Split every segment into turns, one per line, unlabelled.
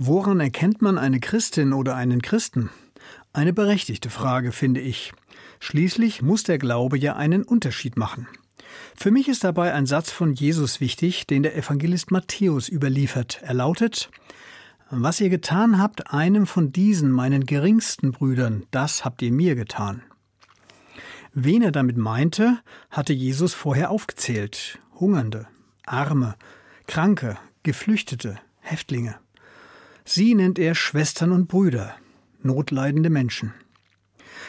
Woran erkennt man eine Christin oder einen Christen? Eine berechtigte Frage, finde ich. Schließlich muss der Glaube ja einen Unterschied machen. Für mich ist dabei ein Satz von Jesus wichtig, den der Evangelist Matthäus überliefert. Er lautet Was ihr getan habt einem von diesen meinen geringsten Brüdern, das habt ihr mir getan. Wen er damit meinte, hatte Jesus vorher aufgezählt. Hungernde, Arme, Kranke, Geflüchtete, Häftlinge. Sie nennt er Schwestern und Brüder, notleidende Menschen.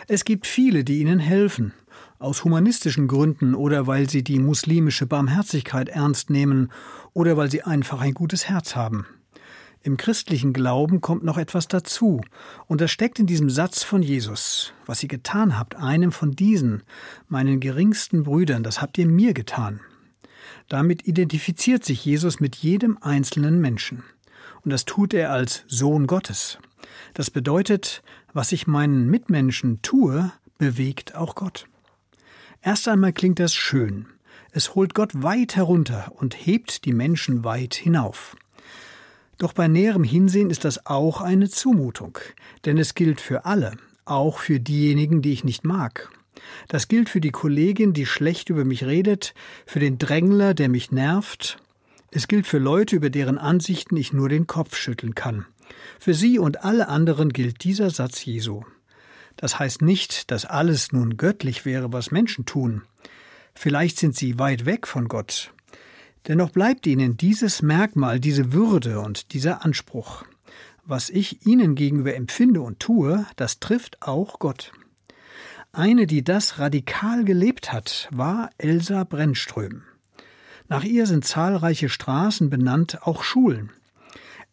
Es gibt viele, die ihnen helfen, aus humanistischen Gründen oder weil sie die muslimische Barmherzigkeit ernst nehmen oder weil sie einfach ein gutes Herz haben. Im christlichen Glauben kommt noch etwas dazu, und das steckt in diesem Satz von Jesus. Was ihr getan habt, einem von diesen, meinen geringsten Brüdern, das habt ihr mir getan. Damit identifiziert sich Jesus mit jedem einzelnen Menschen und das tut er als Sohn Gottes. Das bedeutet, was ich meinen Mitmenschen tue, bewegt auch Gott. Erst einmal klingt das schön. Es holt Gott weit herunter und hebt die Menschen weit hinauf. Doch bei näherem Hinsehen ist das auch eine Zumutung, denn es gilt für alle, auch für diejenigen, die ich nicht mag. Das gilt für die Kollegin, die schlecht über mich redet, für den Drängler, der mich nervt, es gilt für Leute, über deren Ansichten ich nur den Kopf schütteln kann. Für sie und alle anderen gilt dieser Satz Jesu. Das heißt nicht, dass alles nun göttlich wäre, was Menschen tun. Vielleicht sind sie weit weg von Gott. Dennoch bleibt ihnen dieses Merkmal, diese Würde und dieser Anspruch. Was ich ihnen gegenüber empfinde und tue, das trifft auch Gott. Eine, die das radikal gelebt hat, war Elsa Brennström. Nach ihr sind zahlreiche Straßen benannt, auch Schulen.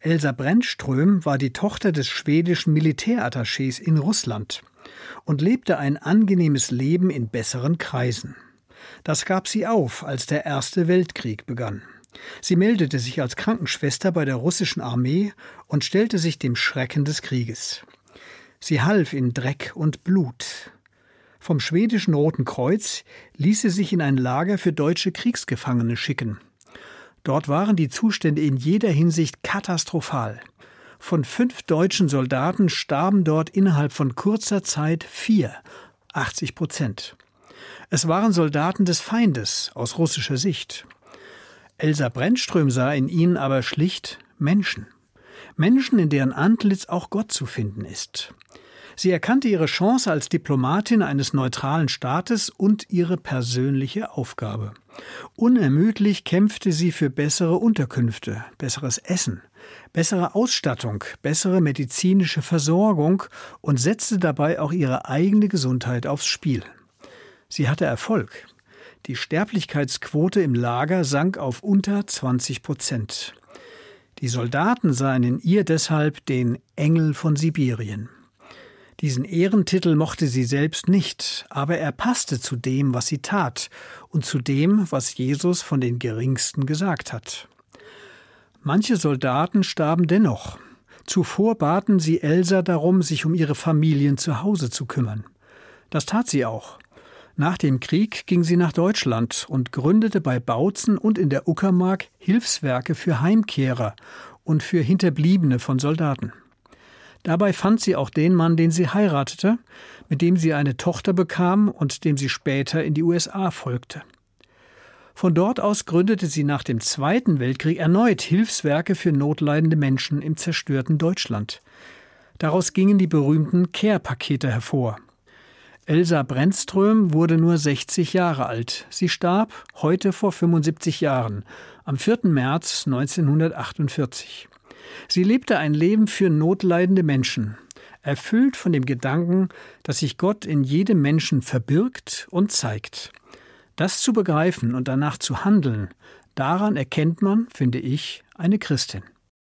Elsa Brennström war die Tochter des schwedischen Militärattachés in Russland und lebte ein angenehmes Leben in besseren Kreisen. Das gab sie auf, als der Erste Weltkrieg begann. Sie meldete sich als Krankenschwester bei der russischen Armee und stellte sich dem Schrecken des Krieges. Sie half in Dreck und Blut. Vom schwedischen Roten Kreuz ließ sie sich in ein Lager für deutsche Kriegsgefangene schicken. Dort waren die Zustände in jeder Hinsicht katastrophal. Von fünf deutschen Soldaten starben dort innerhalb von kurzer Zeit vier, 80 Prozent. Es waren Soldaten des Feindes aus russischer Sicht. Elsa Brennström sah in ihnen aber schlicht Menschen. Menschen, in deren Antlitz auch Gott zu finden ist. Sie erkannte ihre Chance als Diplomatin eines neutralen Staates und ihre persönliche Aufgabe. Unermüdlich kämpfte sie für bessere Unterkünfte, besseres Essen, bessere Ausstattung, bessere medizinische Versorgung und setzte dabei auch ihre eigene Gesundheit aufs Spiel. Sie hatte Erfolg. Die Sterblichkeitsquote im Lager sank auf unter 20 Prozent. Die Soldaten sahen in ihr deshalb den Engel von Sibirien. Diesen Ehrentitel mochte sie selbst nicht, aber er passte zu dem, was sie tat und zu dem, was Jesus von den Geringsten gesagt hat. Manche Soldaten starben dennoch. Zuvor baten sie Elsa darum, sich um ihre Familien zu Hause zu kümmern. Das tat sie auch. Nach dem Krieg ging sie nach Deutschland und gründete bei Bautzen und in der Uckermark Hilfswerke für Heimkehrer und für Hinterbliebene von Soldaten. Dabei fand sie auch den Mann, den sie heiratete, mit dem sie eine Tochter bekam und dem sie später in die USA folgte. Von dort aus gründete sie nach dem Zweiten Weltkrieg erneut Hilfswerke für notleidende Menschen im zerstörten Deutschland. Daraus gingen die berühmten Care-Pakete hervor. Elsa Brennström wurde nur 60 Jahre alt. Sie starb heute vor 75 Jahren, am 4. März 1948. Sie lebte ein Leben für notleidende Menschen, erfüllt von dem Gedanken, dass sich Gott in jedem Menschen verbirgt und zeigt. Das zu begreifen und danach zu handeln, daran erkennt man, finde ich, eine Christin.